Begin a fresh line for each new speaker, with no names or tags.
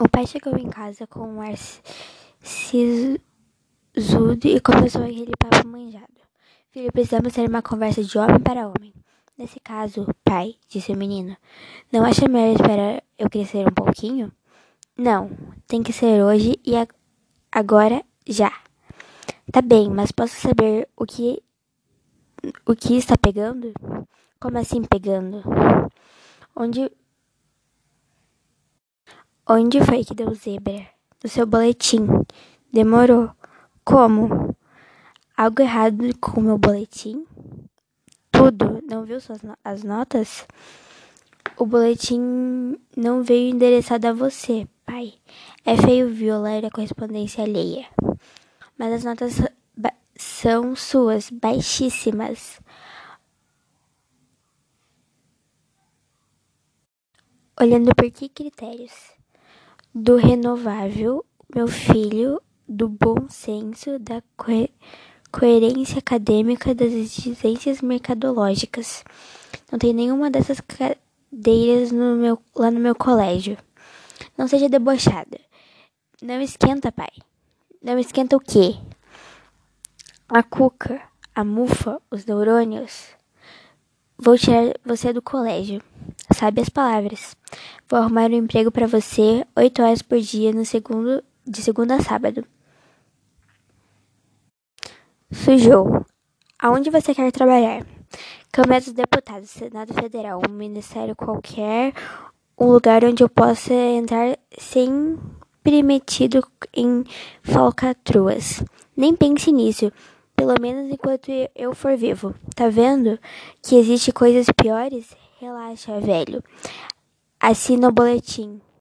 O pai chegou em casa com um ar sisudo e começou aquele papo manjado. Filho, precisamos ter uma conversa de homem para homem. Nesse caso, pai, disse o menino, não acha melhor esperar eu crescer um pouquinho? Não, tem que ser hoje e agora já. Tá bem, mas posso saber o que o que está pegando? Como assim pegando? Onde Onde foi que deu zebra? No seu boletim. Demorou. Como? Algo errado com o meu boletim? Tudo. Não viu suas no as notas? O boletim não veio endereçado a você, pai. É feio violar a correspondência alheia. Mas as notas são suas, baixíssimas. Olhando por que critérios? Do renovável, meu filho, do bom senso, da co coerência acadêmica, das exigências mercadológicas. Não tem nenhuma dessas cadeiras no meu, lá no meu colégio. Não seja debochada. Não esquenta, pai. Não esquenta o quê? A cuca, a mufa, os neurônios. Vou tirar você do colégio. Sabe as palavras. Vou arrumar um emprego para você, oito horas por dia, no segundo, de segunda a sábado. Sujou. Aonde você quer trabalhar? Câmara dos Deputados, Senado Federal, um ministério qualquer, um lugar onde eu possa entrar sempre metido em falcatruas. Nem pense nisso, pelo menos enquanto eu for vivo. Tá vendo que existe coisas piores? Relaxa, velho. Assina o boletim.